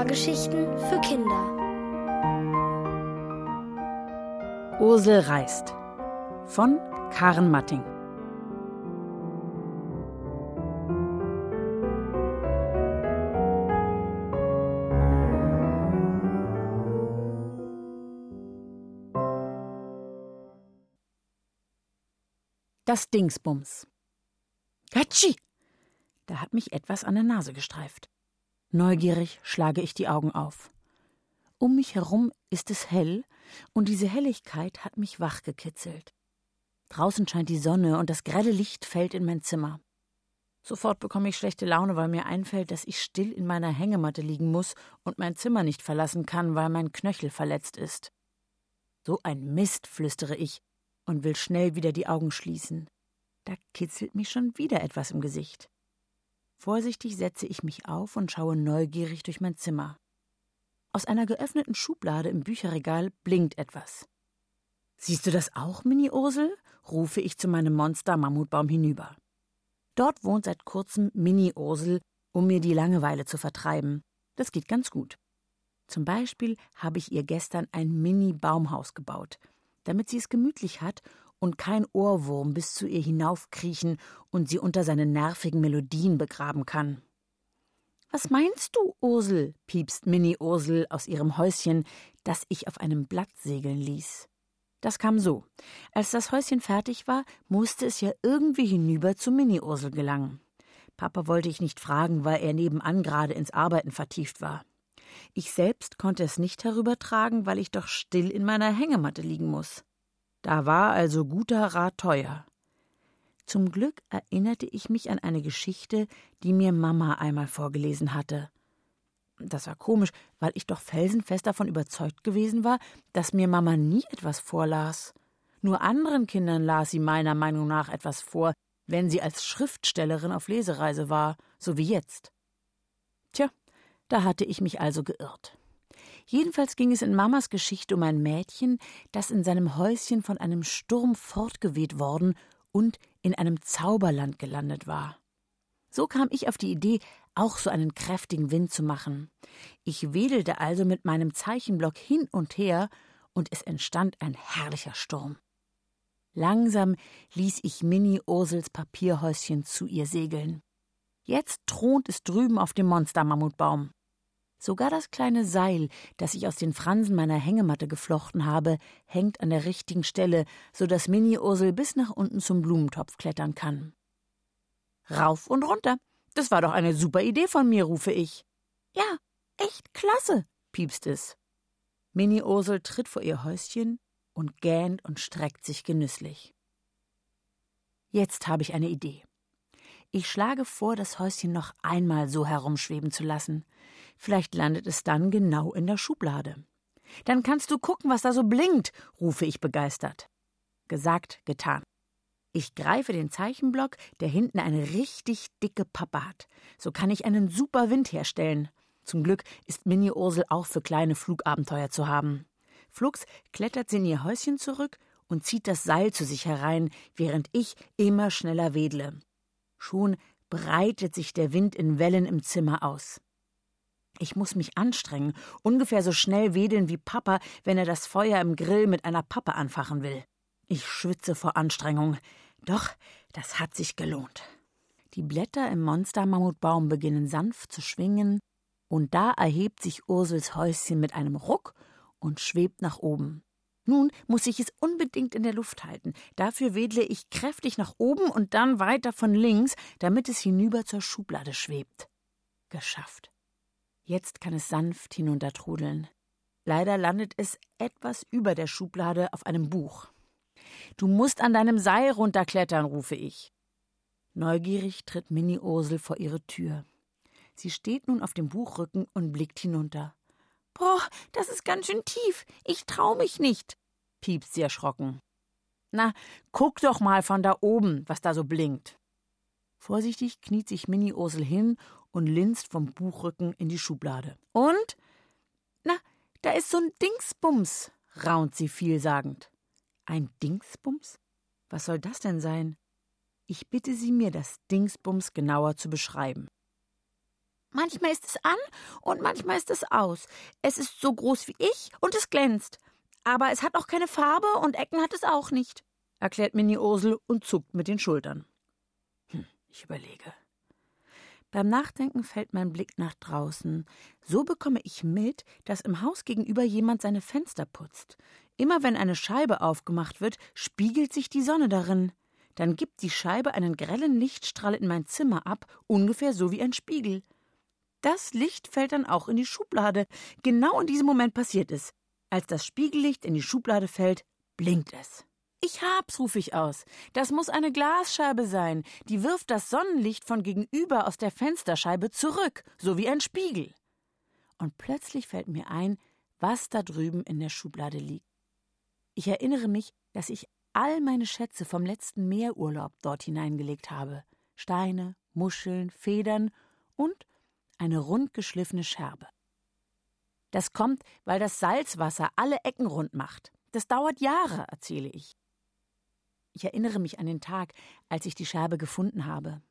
Hörgeschichten für Kinder. Ursel reist von Karen Matting. Das Dingsbums. Hatschi! Da hat mich etwas an der Nase gestreift. Neugierig schlage ich die Augen auf. Um mich herum ist es hell, und diese Helligkeit hat mich wachgekitzelt. Draußen scheint die Sonne und das grelle Licht fällt in mein Zimmer. Sofort bekomme ich schlechte Laune, weil mir einfällt, dass ich still in meiner Hängematte liegen muss und mein Zimmer nicht verlassen kann, weil mein Knöchel verletzt ist. So ein Mist, flüstere ich und will schnell wieder die Augen schließen. Da kitzelt mich schon wieder etwas im Gesicht. Vorsichtig setze ich mich auf und schaue neugierig durch mein Zimmer. Aus einer geöffneten Schublade im Bücherregal blinkt etwas. Siehst du das auch, Mini-Ursel? rufe ich zu meinem Monster-Mammutbaum hinüber. Dort wohnt seit kurzem Mini-Ursel, um mir die Langeweile zu vertreiben. Das geht ganz gut. Zum Beispiel habe ich ihr gestern ein Mini-Baumhaus gebaut damit sie es gemütlich hat und kein Ohrwurm bis zu ihr hinaufkriechen und sie unter seinen nervigen Melodien begraben kann. Was meinst du, Ursel? piepst Minnie Ursel aus ihrem Häuschen, das ich auf einem Blatt segeln ließ. Das kam so. Als das Häuschen fertig war, musste es ja irgendwie hinüber zu Minnie Ursel gelangen. Papa wollte ich nicht fragen, weil er nebenan gerade ins Arbeiten vertieft war. Ich selbst konnte es nicht herübertragen, weil ich doch still in meiner Hängematte liegen muss. Da war also guter Rat teuer. Zum Glück erinnerte ich mich an eine Geschichte, die mir Mama einmal vorgelesen hatte. Das war komisch, weil ich doch felsenfest davon überzeugt gewesen war, dass mir Mama nie etwas vorlas. Nur anderen Kindern las sie meiner Meinung nach etwas vor, wenn sie als Schriftstellerin auf Lesereise war, so wie jetzt. Tja, da hatte ich mich also geirrt. Jedenfalls ging es in Mamas Geschichte um ein Mädchen, das in seinem Häuschen von einem Sturm fortgeweht worden und in einem Zauberland gelandet war. So kam ich auf die Idee, auch so einen kräftigen Wind zu machen. Ich wedelte also mit meinem Zeichenblock hin und her, und es entstand ein herrlicher Sturm. Langsam ließ ich Minnie Ursels Papierhäuschen zu ihr segeln. Jetzt thront es drüben auf dem Monstermammutbaum. Sogar das kleine Seil, das ich aus den Fransen meiner Hängematte geflochten habe, hängt an der richtigen Stelle, so dass Mini-Ursel bis nach unten zum Blumentopf klettern kann. Rauf und runter. Das war doch eine super Idee von mir, rufe ich. Ja, echt klasse, piepst es. Mini-Ursel tritt vor ihr Häuschen und gähnt und streckt sich genüsslich. Jetzt habe ich eine Idee. Ich schlage vor, das Häuschen noch einmal so herumschweben zu lassen. Vielleicht landet es dann genau in der Schublade. Dann kannst du gucken, was da so blinkt, rufe ich begeistert. Gesagt, getan. Ich greife den Zeichenblock, der hinten eine richtig dicke Pappe hat. So kann ich einen super Wind herstellen. Zum Glück ist Mini Ursel auch für kleine Flugabenteuer zu haben. Flugs klettert sie in ihr Häuschen zurück und zieht das Seil zu sich herein, während ich immer schneller wedle. Schon breitet sich der Wind in Wellen im Zimmer aus. Ich muss mich anstrengen, ungefähr so schnell wedeln wie Papa, wenn er das Feuer im Grill mit einer Pappe anfachen will. Ich schwitze vor Anstrengung. Doch, das hat sich gelohnt. Die Blätter im Monstermammutbaum beginnen sanft zu schwingen, und da erhebt sich Ursels Häuschen mit einem Ruck und schwebt nach oben. Nun muss ich es unbedingt in der Luft halten. Dafür wedle ich kräftig nach oben und dann weiter von links, damit es hinüber zur Schublade schwebt. Geschafft. Jetzt kann es sanft hinuntertrudeln. Leider landet es etwas über der Schublade auf einem Buch. Du musst an deinem Seil runterklettern, rufe ich. Neugierig tritt Minnie Ursel vor ihre Tür. Sie steht nun auf dem Buchrücken und blickt hinunter. Boah, das ist ganz schön tief. Ich trau mich nicht, piepst sie erschrocken. Na, guck doch mal von da oben, was da so blinkt. Vorsichtig kniet sich Minnie Ursel hin und linst vom Buchrücken in die Schublade. Und? Na, da ist so ein Dingsbums, raunt sie vielsagend. Ein Dingsbums? Was soll das denn sein? Ich bitte Sie, mir das Dingsbums genauer zu beschreiben. Manchmal ist es an und manchmal ist es aus. Es ist so groß wie ich und es glänzt. Aber es hat auch keine Farbe und Ecken hat es auch nicht, erklärt Mini Ursel und zuckt mit den Schultern. Hm, ich überlege. Beim Nachdenken fällt mein Blick nach draußen. So bekomme ich mit, dass im Haus gegenüber jemand seine Fenster putzt. Immer wenn eine Scheibe aufgemacht wird, spiegelt sich die Sonne darin. Dann gibt die Scheibe einen grellen Lichtstrahl in mein Zimmer ab, ungefähr so wie ein Spiegel. Das Licht fällt dann auch in die Schublade. Genau in diesem Moment passiert es. Als das Spiegellicht in die Schublade fällt, blinkt es. Ich hab's, rufe ich aus. Das muss eine Glasscheibe sein. Die wirft das Sonnenlicht von gegenüber aus der Fensterscheibe zurück, so wie ein Spiegel. Und plötzlich fällt mir ein, was da drüben in der Schublade liegt. Ich erinnere mich, dass ich all meine Schätze vom letzten Meerurlaub dort hineingelegt habe. Steine, Muscheln, Federn und eine rundgeschliffene Scherbe. Das kommt, weil das Salzwasser alle Ecken rund macht. Das dauert Jahre, erzähle ich. Ich erinnere mich an den Tag, als ich die Scherbe gefunden habe.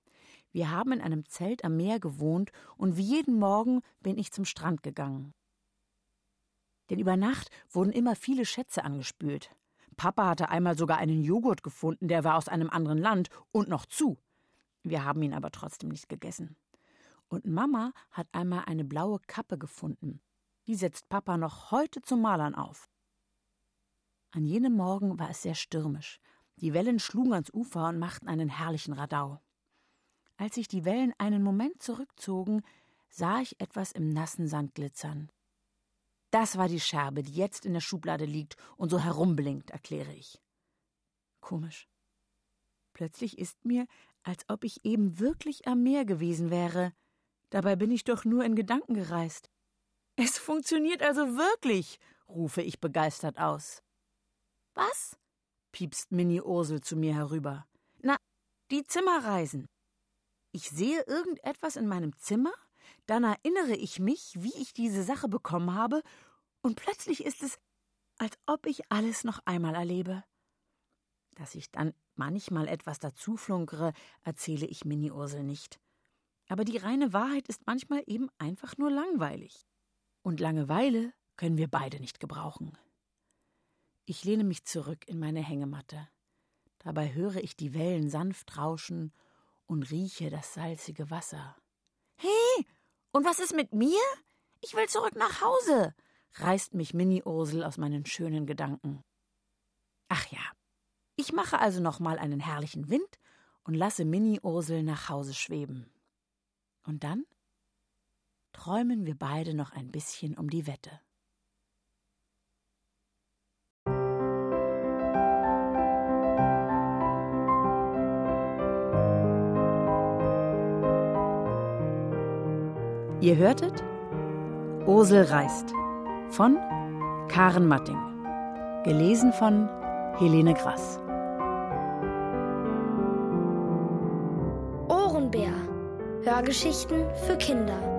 Wir haben in einem Zelt am Meer gewohnt und wie jeden Morgen bin ich zum Strand gegangen. Denn über Nacht wurden immer viele Schätze angespült. Papa hatte einmal sogar einen Joghurt gefunden, der war aus einem anderen Land und noch zu. Wir haben ihn aber trotzdem nicht gegessen. Und Mama hat einmal eine blaue Kappe gefunden. Die setzt Papa noch heute zum Malern auf. An jenem Morgen war es sehr stürmisch. Die Wellen schlugen ans Ufer und machten einen herrlichen Radau. Als sich die Wellen einen Moment zurückzogen, sah ich etwas im nassen Sand glitzern. Das war die Scherbe, die jetzt in der Schublade liegt und so herumblinkt, erkläre ich. Komisch. Plötzlich ist mir, als ob ich eben wirklich am Meer gewesen wäre. Dabei bin ich doch nur in Gedanken gereist. Es funktioniert also wirklich, rufe ich begeistert aus. Was? piepst Mini Ursel zu mir herüber. Na, die Zimmerreisen. Ich sehe irgendetwas in meinem Zimmer, dann erinnere ich mich, wie ich diese Sache bekommen habe, und plötzlich ist es, als ob ich alles noch einmal erlebe. Dass ich dann manchmal etwas dazuflunkere, erzähle ich Mini Ursel nicht. Aber die reine Wahrheit ist manchmal eben einfach nur langweilig. Und Langeweile können wir beide nicht gebrauchen. Ich lehne mich zurück in meine Hängematte. Dabei höre ich die Wellen sanft rauschen und rieche das salzige Wasser. Hey, und was ist mit mir? Ich will zurück nach Hause, reißt mich Mini Ursel aus meinen schönen Gedanken. Ach ja, ich mache also noch mal einen herrlichen Wind und lasse Mini Ursel nach Hause schweben. Und dann träumen wir beide noch ein bisschen um die Wette. Ihr hörtet Ursel reist von Karen Matting. Gelesen von Helene Grass. Ohrenbär. Hörgeschichten für Kinder.